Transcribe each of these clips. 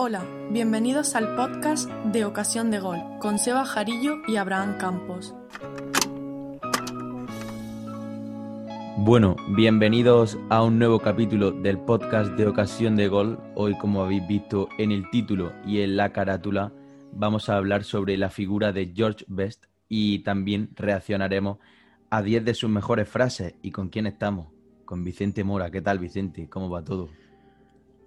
Hola, bienvenidos al podcast de Ocasión de Gol con Seba Jarillo y Abraham Campos. Bueno, bienvenidos a un nuevo capítulo del podcast de Ocasión de Gol. Hoy, como habéis visto en el título y en la carátula, vamos a hablar sobre la figura de George Best y también reaccionaremos a 10 de sus mejores frases. ¿Y con quién estamos? Con Vicente Mora. ¿Qué tal, Vicente? ¿Cómo va todo?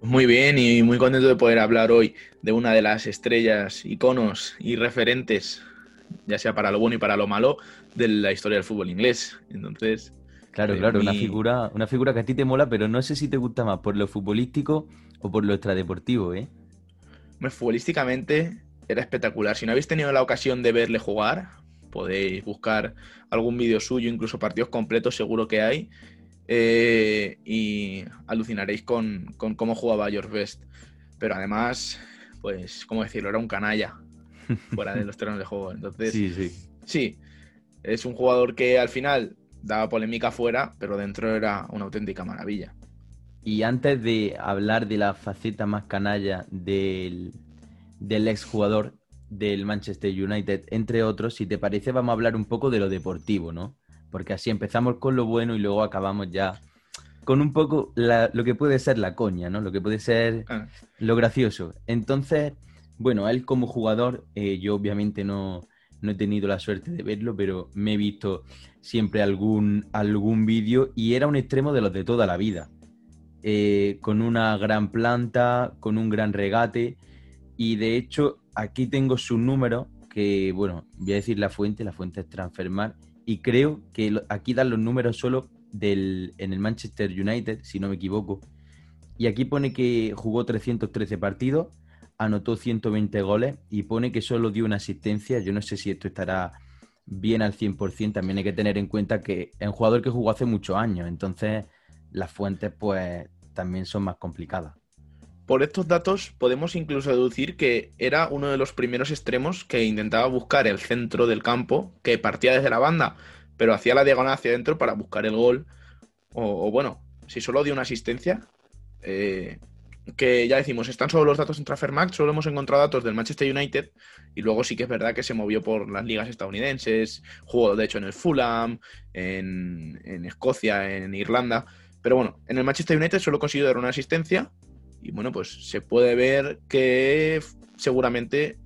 Muy bien y muy contento de poder hablar hoy de una de las estrellas, iconos y referentes, ya sea para lo bueno y para lo malo, de la historia del fútbol inglés. Entonces. Claro, claro, una figura, una figura que a ti te mola, pero no sé si te gusta más por lo futbolístico o por lo extradeportivo, ¿eh? futbolísticamente era espectacular. Si no habéis tenido la ocasión de verle jugar, podéis buscar algún vídeo suyo, incluso partidos completos, seguro que hay. Eh, y alucinaréis con, cómo jugaba George Best. Pero además, pues, ¿cómo decirlo? Era un canalla fuera de los terrenos de juego. Entonces, sí, sí. Sí, es un jugador que al final daba polémica fuera, pero dentro era una auténtica maravilla. Y antes de hablar de la faceta más canalla del, del exjugador del Manchester United, entre otros, si te parece, vamos a hablar un poco de lo deportivo, ¿no? Porque así empezamos con lo bueno y luego acabamos ya con un poco lo que puede ser la coña, ¿no? Lo que puede ser ah. lo gracioso. Entonces, bueno, él como jugador, eh, yo obviamente no, he tenido la suerte de verlo, pero me he visto siempre algún, algún vídeo y era un extremo de los de toda la vida. Eh, con una gran planta, con un gran regate y de hecho aquí tengo su número que, bueno, voy a decir la fuente, la fuente es Transfermar y creo que aquí dan los números solo del, en el Manchester United, si no me equivoco. Y aquí pone que jugó 313 partidos, anotó 120 goles y pone que solo dio una asistencia. Yo no sé si esto estará bien al 100%. También hay que tener en cuenta que es un jugador que jugó hace muchos años, entonces las fuentes pues también son más complicadas. Por estos datos podemos incluso deducir que era uno de los primeros extremos que intentaba buscar el centro del campo, que partía desde la banda, pero hacía la diagonal hacia adentro para buscar el gol. O, bueno, si solo dio una asistencia, eh, que ya decimos, están solo los datos en Transfermarkt, solo hemos encontrado datos del Manchester United y luego sí que es verdad que se movió por las ligas estadounidenses, jugó de hecho en el Fulham, en, en Escocia, en Irlanda, pero bueno, en el Manchester United solo consiguió dar una asistencia y bueno, pues se puede ver que seguramente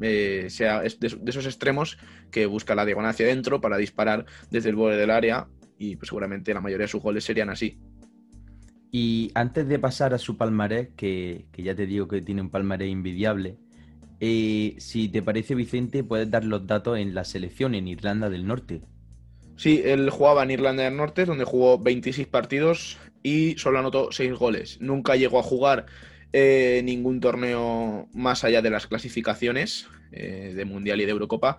eh, sea de, esos extremos que busca la diagonal hacia adentro para disparar desde el borde del área y pues seguramente la mayoría de sus goles serían así. Y antes de pasar a su palmarés, que, ya te digo que tiene un palmarés invidiable, eh, si te parece Vicente, puedes dar los datos en la selección en Irlanda del Norte. Sí, él jugaba en Irlanda del Norte, donde jugó 26 partidos y solo anotó 6 goles. Nunca llegó a jugar eh, ningún torneo más allá de las clasificaciones eh, de Mundial y de Eurocopa.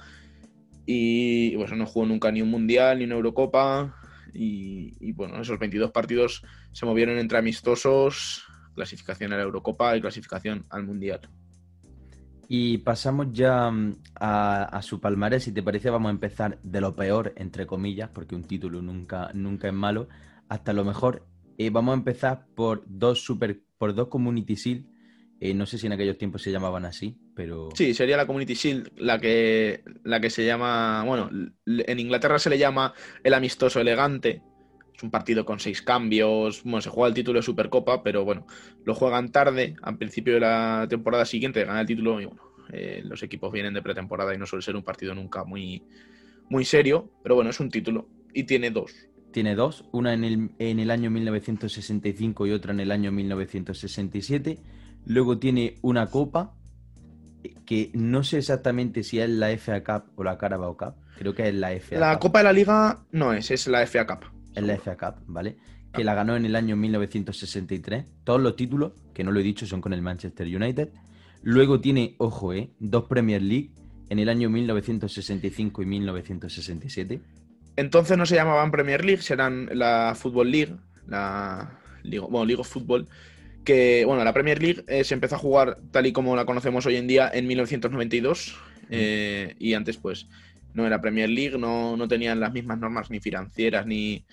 Y bueno, no jugó nunca ni un Mundial ni una Eurocopa. Y, bueno, esos 22 partidos se movieron entre amistosos, clasificación a la Eurocopa y clasificación al Mundial. Y pasamos ya mm, a, su palmarés. Si te parece, vamos a empezar de lo peor, entre comillas, porque un título nunca, nunca es malo, hasta lo mejor. Eh, vamos a empezar por dos super, por dos Community Shield. Eh, no sé si en aquellos tiempos se llamaban así, pero. Sí, sería la Community Shield la que, la que se llama. Bueno, en Inglaterra se le llama el amistoso elegante, es un partido con seis cambios. Bueno, se juega el título de Supercopa, pero bueno, lo juegan tarde, al principio de la temporada siguiente, gana el título y bueno, eh, los equipos vienen de pretemporada y no suele ser un partido nunca muy, muy serio, pero bueno, es un título y tiene dos. Tiene dos, una en el, en el año 1965 y otra en el año 1967. Luego tiene una copa que no sé exactamente si es la FA Cup o la Carabao Cup. Creo que es la FA La Copa de la Liga no es, es la FA Cup en la FA Cup, ¿vale? Que la ganó en el año 1963. Todos los títulos, que no lo he dicho, son con el Manchester United. Luego tiene, ojo, ¿eh? dos Premier League en el año 1965 y 1967. Entonces no se llamaban Premier League, serán la Football League, la bueno, League of Football, que, bueno, la Premier League eh, se empezó a jugar tal y como la conocemos hoy en día en 1992 eh, y antes pues no era Premier League, no, no tenían las mismas normas ni financieras ni,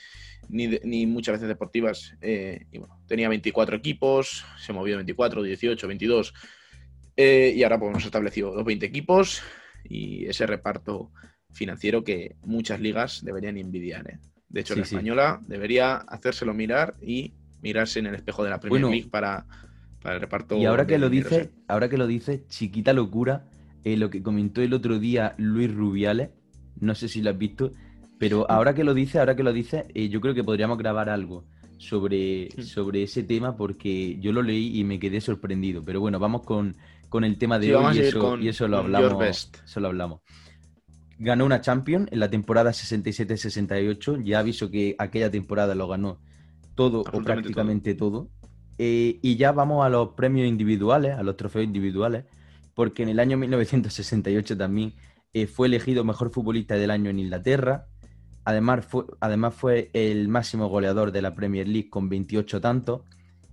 ni, muchas veces deportivas. Eh, y bueno, tenía 24 equipos, se movió 24, 18, 22. Eh, y ahora pues, hemos establecido los 20 equipos y ese reparto financiero que muchas ligas deberían envidiar. ¿eh? De hecho, Sí, la sí. española debería hacérselo mirar y mirarse en el espejo de la Premier Bueno, League para, para el reparto. Y ahora que lo dineros, dice, ¿eh? ahora que lo dice, chiquita locura, eh, lo que comentó el otro día Luis Rubiales, no sé si lo has visto, pero ahora que lo dice, ahora que lo dice, eh, yo creo que podríamos grabar algo sobre, sobre ese tema porque yo lo leí y me quedé sorprendido. Pero bueno, vamos con, con el tema de Sí, hoy y eso, con- y eso lo hablamos. Eso lo hablamos. Ganó una Champions en la temporada 67-68. Ya aviso que aquella temporada lo ganó todo o prácticamente todo. Eh, y ya vamos a los premios individuales, a los trofeos individuales, porque en el año 1968 también eh, fue elegido mejor futbolista del año en Inglaterra. Además fue, además fue el máximo goleador de la Premier League con 28 tantos.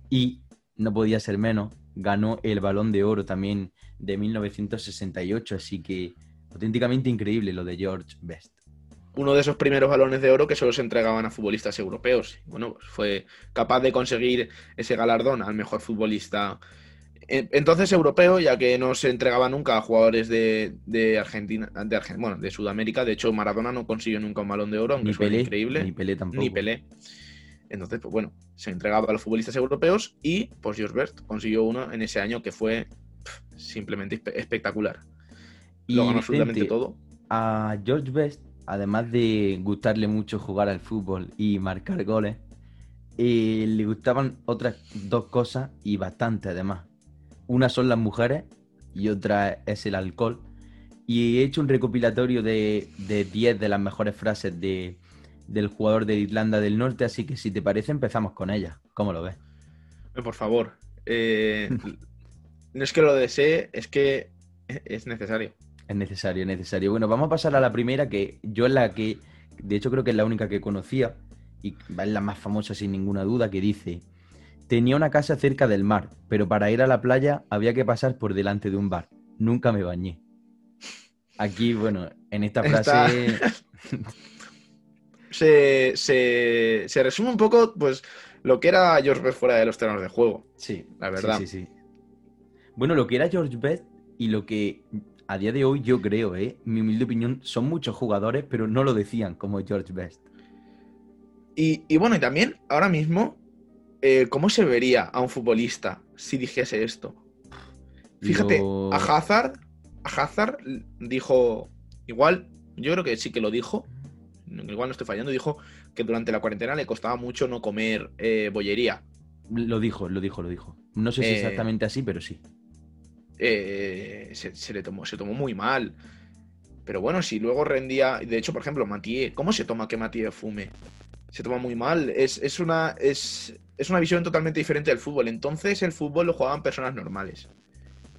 Y no podía ser menos, ganó el balón de oro también de 1968. Así que auténticamente increíble lo de George Best. uno de esos primeros balones de oro que solo se entregaban a futbolistas europeos. Bueno, pues fue capaz de conseguir ese galardón al mejor futbolista eh, entonces europeo, ya que no se entregaba nunca a jugadores de, de Argentina, de bueno, de Sudamérica. De hecho, Maradona no consiguió nunca un balón de oro, aunque Pelé, increíble. ni Pelé tampoco. ni Pelé. Entonces, pues bueno, se entregaba a los futbolistas europeos y pues George Best consiguió uno en ese año que fue simplemente espe- espectacular. Lo ganó absolutamente todo. A George Best, además de gustarle mucho jugar al fútbol y marcar goles, eh, le gustaban otras dos cosas y bastante además. Una son las mujeres y otra es el alcohol. Y he hecho un recopilatorio de, de 10 de las mejores frases de, del jugador de Irlanda del Norte, así que si te parece empezamos con ellas. ¿Cómo lo ves? Eh, Por favor. eh, no es que lo desee, es que es necesario. Es necesario, es necesario. Bueno, vamos a pasar a la primera, que yo es la que, de hecho creo que es la única que conocía, y es la más famosa sin ninguna duda, que dice, tenía una casa cerca del mar, pero para ir a la playa había que pasar por delante de un bar. Nunca me bañé. Aquí, bueno, en esta frase... Se, se, se resume un poco, pues, lo que era George Best fuera de los terrenos de juego. Sí, La verdad. Sí, sí, sí. Bueno, lo que era George Best y lo que a día de hoy yo creo, ¿eh? mi humilde opinión, son muchos jugadores, pero no lo decían como George Best. Y, y bueno, y también, ahora mismo, eh, ¿cómo se vería a un futbolista si dijese esto? Fíjate, a Hazard, a Hazard dijo, igual, yo creo que sí que lo dijo, igual no estoy fallando, dijo que durante la cuarentena le costaba mucho no comer eh, bollería. Lo dijo, lo dijo, lo dijo. No sé si Eh, exactamente así, pero sí. Eh, se, se le tomó, se tomó muy mal. Pero bueno, si luego rendía. De hecho, por ejemplo, Mathieu, ¿cómo se toma que Mathieu fume? Se toma muy mal. Es, es una, es, es una visión totalmente diferente del fútbol. Entonces, el fútbol lo jugaban personas normales.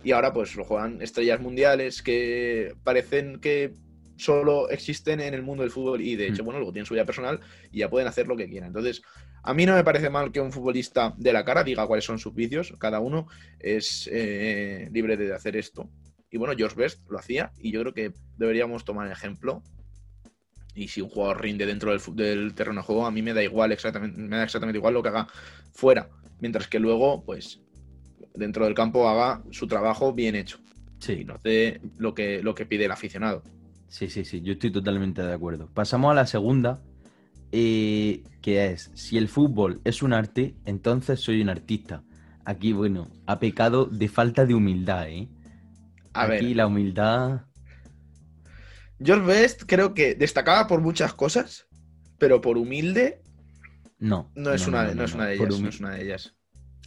Y ahora, pues, lo juegan estrellas mundiales que parecen que solo existen en el mundo del fútbol. Y de hecho, Mm. bueno, luego tienen su vida personal y ya pueden hacer lo que quieran. Entonces, a mí no me parece mal que un futbolista de la cara diga cuáles son sus vicios. Cada uno es eh, libre de hacer esto. Y bueno, George Best lo hacía y yo creo que deberíamos tomar ejemplo. Y si un jugador rinde dentro del, terreno de juego, a mí me da igual exactamente, me da exactamente igual lo que haga fuera. Mientras que luego, pues, dentro del campo haga su trabajo bien hecho. Y Sí, no hace lo que, lo que pide el aficionado. sí, sí, sí, yo estoy totalmente de acuerdo. Pasamos a la segunda, eh, que es, si el fútbol es un arte, entonces soy un artista. Aquí, bueno, ha pecado de falta de humildad, ¿eh? A Aquí ver, la humildad... George Best creo que destacaba por muchas cosas, pero por humilde No. no es, una, no, es una de ellas. No es una de ellas.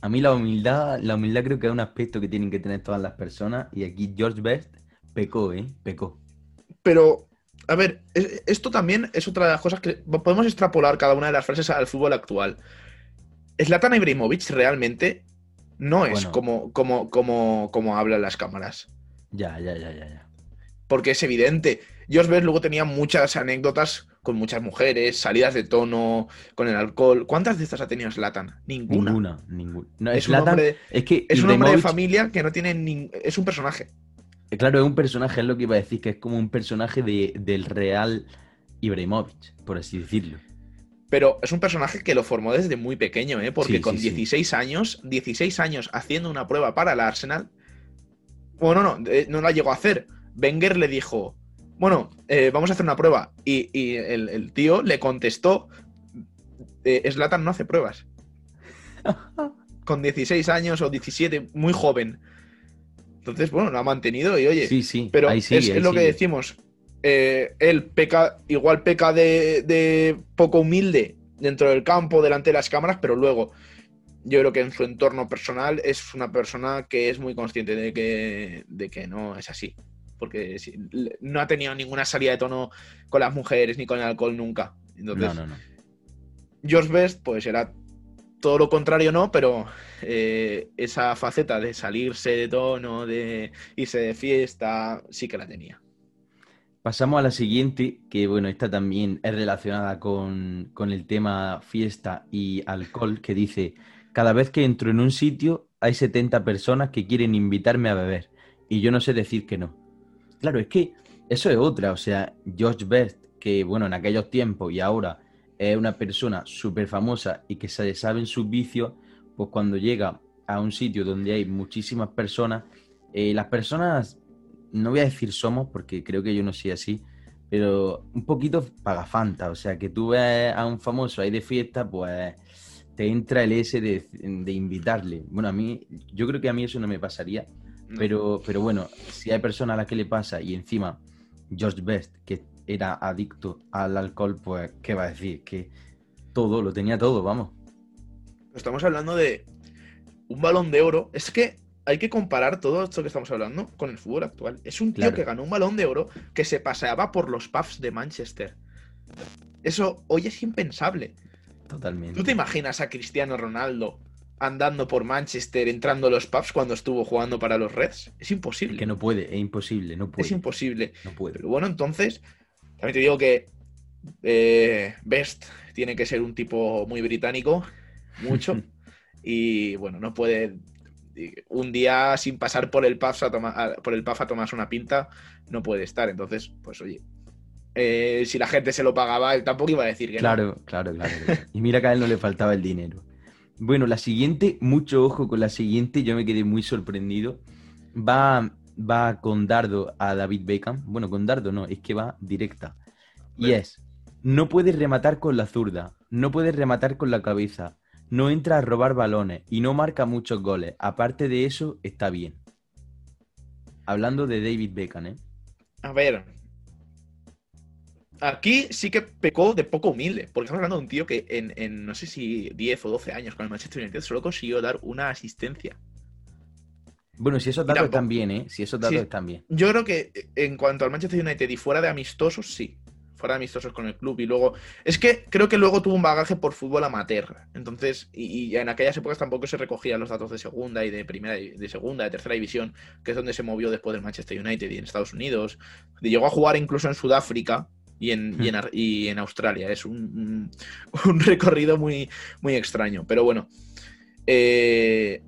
A mí la humildad, la humildad creo que es un aspecto que tienen que tener todas las personas y aquí George Best pecó, ¿eh? Pecó. Pero, a ver, es- esto también es otra de las cosas que podemos extrapolar cada una de las frases al fútbol actual. Zlatan Ibrahimovic realmente no es Bueno. como, como, como, como hablan las cámaras. Ya, ya, ya, ya, ya. Porque es evidente. Best luego tenía muchas anécdotas con muchas mujeres, salidas de tono, con el alcohol. ¿Cuántas de estas ha tenido Zlatan? Ninguna. Ninguna, ninguna. No, Es, un Zlatan- hombre, es que es un hombre de familia que no tiene ni... Es un personaje. Eh, Claro, es un personaje, es lo que iba a decir, que es como un personaje de, del real Ibrahimovic, por así decirlo. Pero es un personaje que lo formó desde muy pequeño, ¿eh? Porque Sí, con sí, sí. 16 años, 16 años haciendo una prueba para el Arsenal, Bueno, no, eh, no la llegó a hacer. Wenger le dijo, bueno, eh, vamos a hacer una prueba. Y, y el, el tío le contestó, eh, Zlatan no hace pruebas. Con 16 años o 17, muy joven. Entonces, bueno, lo ha mantenido y oye, Sí, sí. pero ahí sigue, es, ahí es lo que decimos. eh, él peca, igual peca de, de poco humilde dentro del campo, delante de las cámaras, pero luego yo creo que en su entorno personal es una persona que es muy consciente de que, de que no es así. Porque no ha tenido ninguna salida de tono con las mujeres ni con el alcohol nunca. Entonces, No, no, no. George Best, pues era todo lo contrario, no, pero eh, esa faceta de salirse de tono, de irse de fiesta, sí que la tenía. Pasamos a la siguiente, que bueno, esta también es relacionada con, con el tema fiesta y alcohol, que dice, cada vez que entro en un sitio hay 70 personas que quieren invitarme a beber y yo no sé decir que no. Claro, es que eso es otra, o sea, George Best, que bueno, en aquellos tiempos y ahora es una persona súper famosa y que se sabe en sus vicios, pues cuando llega a un sitio donde hay muchísimas personas, eh, las personas no voy a decir somos porque creo que yo no soy así, pero un poquito pagafanta, o sea, que tú ves a un famoso ahí de fiesta, pues te entra el ese de, de invitarle. Bueno, a mí, yo creo que a mí eso no me pasaría, No. pero, pero bueno, si hay personas a las que le pasa y encima George Best, que era adicto al alcohol, pues, ¿qué va a decir? Que todo, lo tenía todo, vamos. Estamos hablando de un balón de oro. Es que hay que comparar todo esto que estamos hablando con el fútbol actual. Es un tío Claro. que ganó un balón de oro que se paseaba por los pubs de Manchester. Eso hoy es impensable. Totalmente. ¿Tú te imaginas a Cristiano Ronaldo andando por Manchester, entrando a los pubs cuando estuvo jugando para los Reds? Es imposible. Que no puede, es imposible, no puede. es imposible. no puede. Pero bueno, entonces, también te digo que eh, Best tiene que ser un tipo muy británico, mucho. y bueno, no puede. Un día sin pasar por el pub a, toma- a- por el a tomarse una pinta, no puede estar. Entonces, pues oye, eh, si la gente se lo pagaba, él tampoco iba a decir que no. Claro, claro, claro, claro. Y mira que a él no le faltaba el dinero. Bueno, la siguiente, mucho ojo con la siguiente, yo me quedé muy sorprendido. Va, va con dardo a David Beckham. Bueno, con dardo no, es que va directa. Y Bueno. es, no puedes rematar con la zurda, no puedes rematar con la cabeza, no entra a robar balones y no marca muchos goles. Aparte de eso, está bien. Hablando de David Beckham, ¿eh? A ver. Aquí sí que pecó de poco humilde, porque estamos hablando de un tío que en, en no sé si 10 o 12 años con el Manchester United solo consiguió dar una asistencia. Bueno, si esos Y datos están bien, ¿eh? Si esos datos Sí. están bien. Yo creo que eh, en cuanto al Manchester United y fuera de amistosos, sí. Fuera de amistosos con el club y luego. Es que creo que luego tuvo un bagaje por fútbol amateur. Entonces, y, y en aquellas épocas tampoco se recogían los datos de segunda y de primera, y- de segunda, de tercera división, que es donde se movió después del Manchester United y en Estados Unidos. Llegó a jugar incluso en Sudáfrica y en, y en, y en Australia. Es un, un- un recorrido muy, muy extraño. Pero bueno. eh,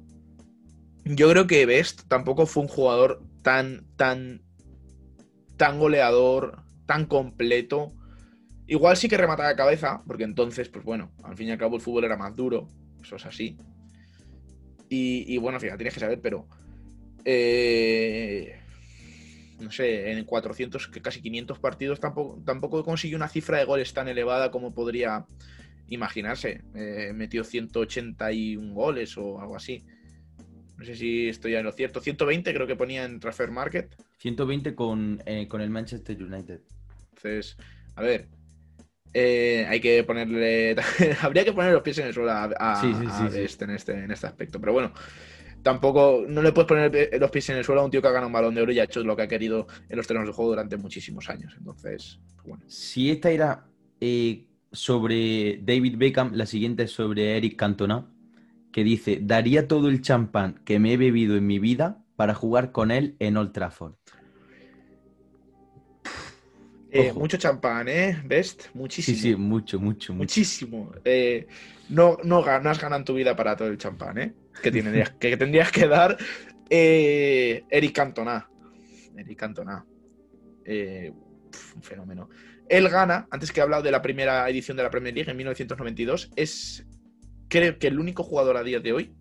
yo creo que Best tampoco fue un jugador tan, tan, tan goleador, tan completo. Igual sí que remataba de cabeza, porque entonces, pues bueno, al fin y al cabo el fútbol era más duro, eso es así. Y, y bueno, fíjate, tienes que saber, pero eh, no sé, en 400, que casi 500 partidos tampoco, tampoco consiguió una cifra de goles tan elevada como podría imaginarse. Eh, metió 181 goles o algo así. No sé si estoy en lo cierto. 120 creo que ponía en Transfer Market. 120 con, eh, con el Manchester United. Entonces, a ver. eh, hay que ponerle. habría que poner los pies en el suelo a, a- Sí, sí, a sí, sí. Best en, este, en este aspecto. Pero bueno, tampoco. No le puedes poner los pies en el suelo a un tío que ha ganado un balón de oro y ha hecho lo que ha querido en los terrenos de juego durante muchísimos años. Entonces, pues bueno. Si esta era eh, sobre David Beckham, la siguiente es sobre Eric Cantona, que dice, daría todo el champán que me he bebido en mi vida para jugar con él en Old Trafford. Eh, mucho champán, ¿eh? Best, Sí, muchísimo. sí, mucho, mucho, mucho. Muchísimo. Eh, no, no, ga- no has ganado en tu vida para todo el champán, ¿eh? Que tendrías que, tendrías que dar eh, Eric Cantona. Eric Cantona. Un fenómeno. Él gana, antes que he hablado de la primera edición de la Premier League en 1992, es creo que el único jugador a día de hoy.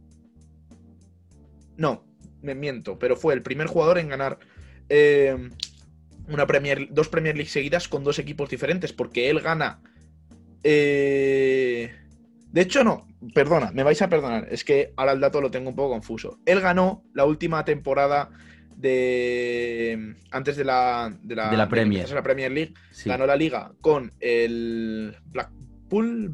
No, me miento, pero fue el primer jugador en ganar eh, una Premier, dos Premier League seguidas con dos equipos diferentes, porque él gana. eh, de hecho, no, perdona, me vais a perdonar, es que ahora el dato lo tengo un poco confuso. Él ganó la última temporada de. Antes de la. De la, De la que Premier. la Premier League, Sí. ganó la liga con el Blackpool,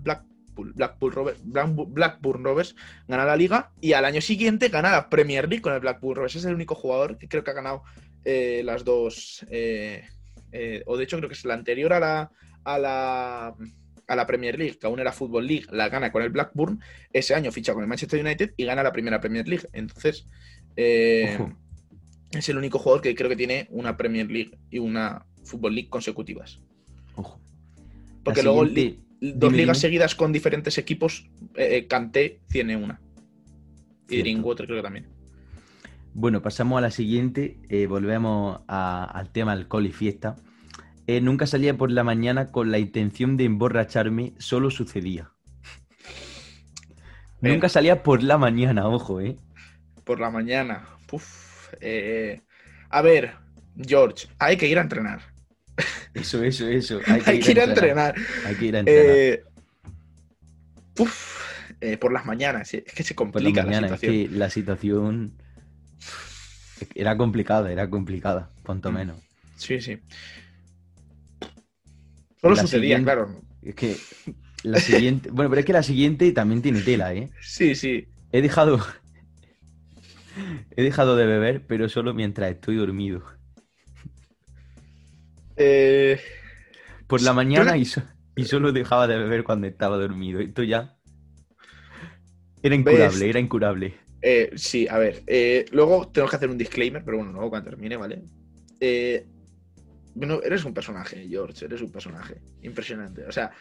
Blackpool, Blackpool Rovers, Blackburn Rovers, gana la liga y al año siguiente gana la Premier League con el Blackburn Rovers. Es el único jugador que creo que ha ganado eh, las dos, eh, eh, o de hecho creo que es la anterior a la, a la a la Premier League, que aún era Football League, la gana con el Blackburn, ese año ficha con el Manchester United y gana la primera Premier League. Entonces, eh, es el único jugador que creo que tiene una Premier League y una Football League consecutivas. Ojo. Porque La luego siguiente- dos ligas seguidas con diferentes equipos, eh, eh, Kanté tiene una. Y Cierto. Drinkwater creo que también. Bueno, pasamos a la siguiente. eh, volvemos a- al tema alcohol y fiesta. Eh, nunca salía por la mañana con la intención de emborracharme, solo sucedía. Nunca salía por la mañana, ojo, ¿eh? Por la mañana. Uf, a ver, George, hay que ir a entrenar. Eso, eso, eso. Hay que ir a entrenar. Hay que ir a entrenar. Eh, uf, eh, por las mañanas. Es que se por la complica la, mañana. es situación. que la situación era complicada, era complicada, cuanto Mm. menos. Sí, sí. Solo La sucedía, siguiente- claro. Es que la siguiente. Bueno, pero es que la siguiente también tiene tela, ¿eh? Sí, sí. He dejado. He dejado de beber, pero solo mientras estoy dormido. Eh, Por la mañana y, so- y solo dejaba de beber cuando estaba dormido. Esto ya. Era ¿Ves? incurable, era incurable. Eh, sí, a ver. eh, luego tenemos que hacer un disclaimer, pero bueno, luego cuando termine, ¿vale? Eh, bueno, eres un personaje, George, eres un personaje. Impresionante. O sea,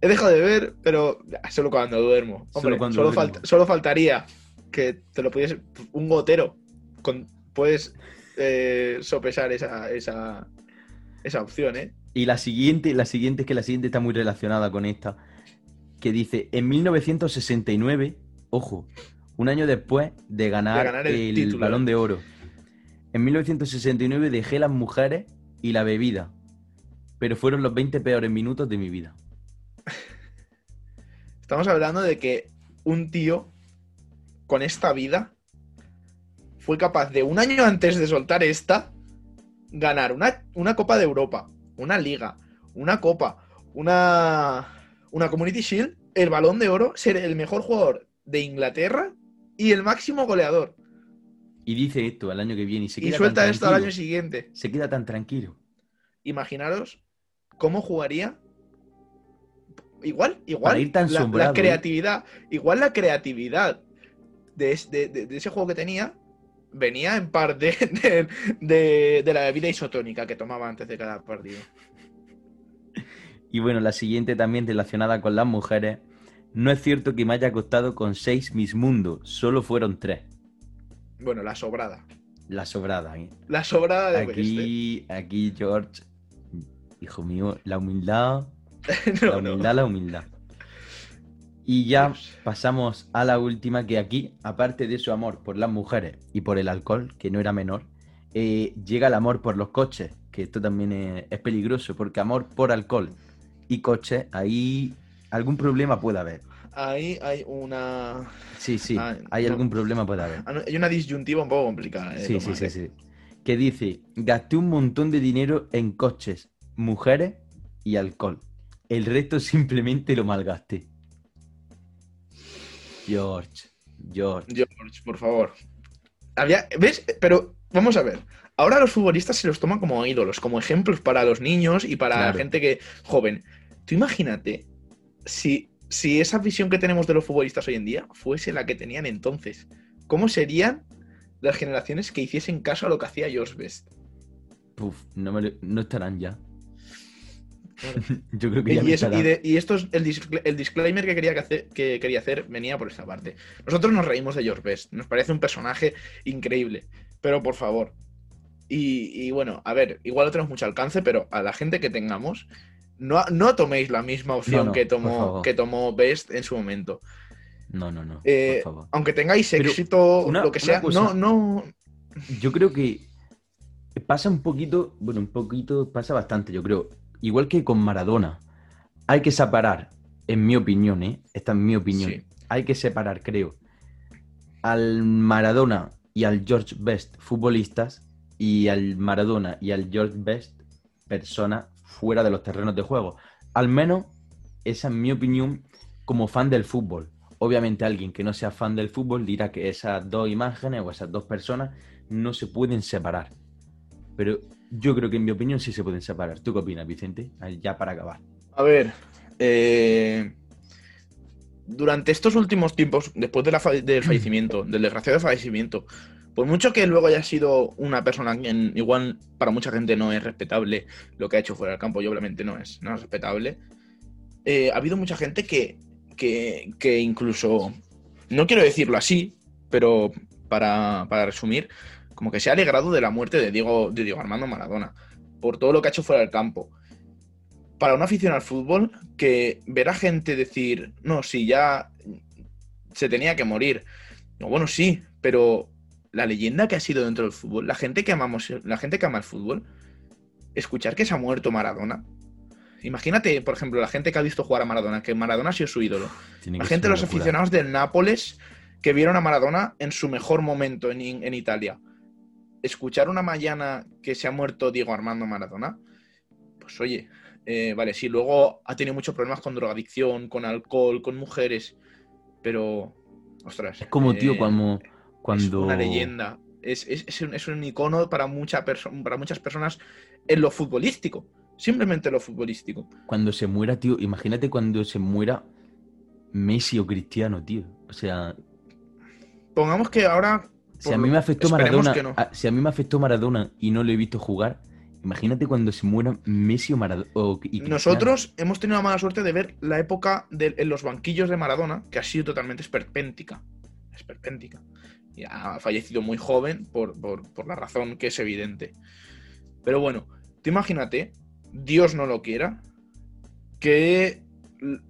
he dejado de beber, pero solo cuando duermo. Solo Hombre, cuando solo, duermo. falta- solo faltaría que te lo pudiese. Un gotero. Con, puedes eh, sopesar esa, esa, esa opción, ¿eh? Y la siguiente, la siguiente es que la siguiente está muy relacionada con esta. Que dice, en 1969, ojo, un año después de ganar, De ganar el el, balón de oro. En 1969 dejé las mujeres y la bebida. Pero fueron los 20 peores minutos de mi vida. Estamos hablando de que un tío con esta vida fue capaz de un año antes de soltar esta ganar una, una Copa de Europa, una Liga, una Copa, una, una Community Shield, el Balón de Oro, ser el mejor jugador de Inglaterra y el máximo goleador. Y dice esto al año que viene y se Y queda suelta tan esto al año tranquilo. siguiente. Se queda tan tranquilo. Imaginaros cómo jugaría. Igual, igual. Ir tan la, la creatividad. Igual la creatividad de, es- de- de- de ese juego que tenía venía en parte de, de- de la bebida isotónica que tomaba antes de cada partido. Y bueno, la siguiente también relacionada con las mujeres. No es cierto que me haya acostado con seis Miss Mundo, solo fueron tres. Bueno, la sobrada. La sobrada. ¿eh? La sobrada de. Aquí, aquí, George, hijo mío, la humildad, la no. humildad, la humildad. Y ya pasamos a la última, que aquí, aparte de su amor por las mujeres y por el alcohol, que no era menor, eh, llega el amor por los coches, que esto también es, es peligroso, porque amor por alcohol y coches, ahí algún problema puede haber. Ahí hay una. Sí, sí, Ah, hay no. algún problema puede haber. ah, Hay una disyuntiva un poco complicada. eh, Sí, sí, sí, eh. sí. Que dice, gasté un montón de dinero en coches, mujeres y alcohol. El resto simplemente lo malgasté. George, George. George, por favor. Había, ¿Ves? Pero vamos a ver. Ahora los futbolistas se los toman como ídolos, como ejemplos para los niños y para Claro. la gente que joven. Tú imagínate si, si esa visión que tenemos de los futbolistas hoy en día fuese la que tenían entonces. ¿Cómo serían las generaciones que hiciesen caso a lo que hacía George Best? Puf, no, me lo- no estarán ya. Yo creo que Y, ya y estarán. de- y esto es el, discla- el disclaimer que quería, que, hacer, que quería hacer venía por esta parte. Nosotros nos reímos de George Best, nos parece un personaje increíble, pero por favor. Y, y bueno, a ver, igual no tenemos mucho alcance, pero a la gente que tengamos, no, no toméis la misma opción No, no, que, tomó, que tomó Best en su momento. No, no, no. Eh, por favor. Aunque tengáis éxito, una- lo que sea, cosa. no, no, yo creo que pasa un poquito, bueno, un poquito, pasa bastante, yo creo. Igual que con Maradona. Hay que separar, en mi opinión, ¿eh? Esta es mi opinión. Sí. Hay que separar, creo, al Maradona y al George Best futbolistas y al Maradona y al George Best persona fuera de los terrenos de juego. Al menos esa es mi opinión como fan del fútbol. Obviamente alguien que no sea fan del fútbol dirá que esas dos imágenes o esas dos personas no se pueden separar. Pero yo creo que en mi opinión sí se pueden separar. ¿Tú qué opinas, Vicente? Ya para acabar. A ver, eh, durante estos últimos tiempos, después de la fa- del fallecimiento, del desgraciado fallecimiento, por mucho que luego haya sido una persona que igual para mucha gente no es respetable lo que ha hecho fuera del campo, y obviamente no es, no es respetable, eh, ha habido mucha gente que, que, que incluso, no quiero decirlo así, pero para, para resumir, como que se ha alegrado de la muerte de Diego, de Diego Armando Maradona, por todo lo que ha hecho fuera del campo para una afición al fútbol que ver a gente decir, no, si ya se tenía que morir. No, bueno, sí, pero la leyenda que ha sido dentro del fútbol, la gente que amamos, la gente que ama el fútbol, escuchar que se ha muerto Maradona. Imagínate, por ejemplo, la gente que ha visto jugar a Maradona, que Maradona ha sido su ídolo. Tiene La gente, los locura. aficionados del Nápoles que vieron a Maradona en su mejor momento en, en Italia. Escuchar una mañana que se ha muerto Diego Armando Maradona, pues oye, eh, vale, sí, luego ha tenido muchos problemas con drogadicción, con alcohol, con mujeres, pero, ostras. Es como, tío, eh, cuando... Es cuando... una leyenda. Es, es- es un, es un icono para, mucha para muchas personas en lo futbolístico. Simplemente en lo futbolístico. Cuando se muera, tío, imagínate cuando se muera Messi o Cristiano, tío. O sea, Pongamos que ahora. Si a mí me afectó Maradona, que no. a- si a mí me afectó Maradona y no lo he visto jugar, imagínate cuando se muera Messi o Maradona. Nosotros hemos tenido la mala suerte de ver la época de, en los banquillos de Maradona, que ha sido totalmente esperpéntica. Esperpéntica. Y ha fallecido muy joven por, por- por la razón que es evidente. Pero bueno, tú imagínate, Dios no lo quiera, que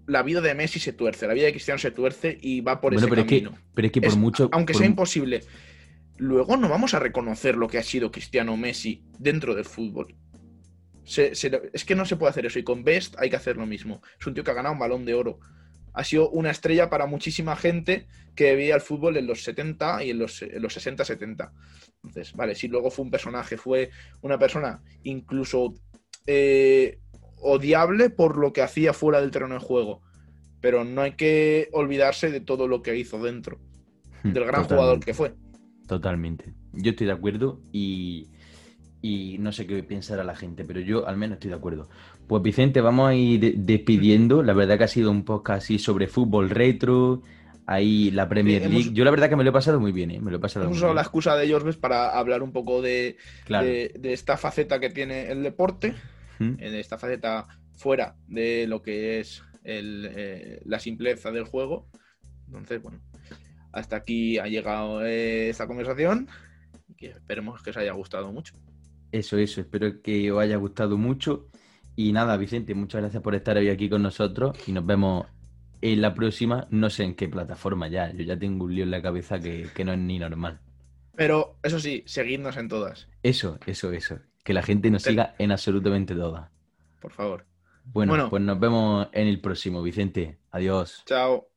la vida de Messi se tuerce, la vida de Cristiano se tuerce y va por Bueno, ese pero es que, camino. pero es que por Es- mucho. aunque por sea imposible, luego no vamos a reconocer lo que ha sido Cristiano Messi dentro del fútbol. Se- se- es que no se puede hacer eso y con Best hay que hacer lo mismo. Es un tío que ha ganado un balón de oro. Ha sido una estrella para muchísima gente que veía el fútbol en los 70 y en los, en los 60-70. Entonces, vale, si luego fue un personaje, fue una persona incluso eh, odiable por lo que hacía fuera del terreno de juego. Pero no hay que olvidarse de todo lo que hizo dentro del gran jugador que fue. Totalmente. Yo estoy de acuerdo y, y no sé qué pensará la gente, pero yo al menos estoy de acuerdo. Pues Vicente, vamos a ir de- despidiendo. La verdad que ha sido un podcast así sobre fútbol retro, ahí la Premier hemos- League. Yo la verdad que me lo he pasado muy bien, ¿eh? Me lo he pasado Hemos muy usado bien. la excusa de Jorbes para hablar un poco de, Claro. de, de esta faceta que tiene el deporte, ¿Mm? eh, de esta faceta fuera de lo que es el, eh, la simpleza del juego. Entonces, bueno, hasta aquí ha llegado eh, esta conversación. Que esperemos que os haya gustado mucho. Eso, eso. Espero que os haya gustado mucho. Y nada, Vicente, muchas gracias por estar hoy aquí con nosotros y nos vemos en la próxima. No sé en qué plataforma ya. Yo ya tengo un lío en la cabeza que, que no es ni normal. Pero eso sí, seguidnos en todas, Eso, eso, eso. Que la gente nos Te- siga en absolutamente todas. por favor. Bueno, Bueno. pues nos vemos en el próximo, Vicente. Adiós. Chao.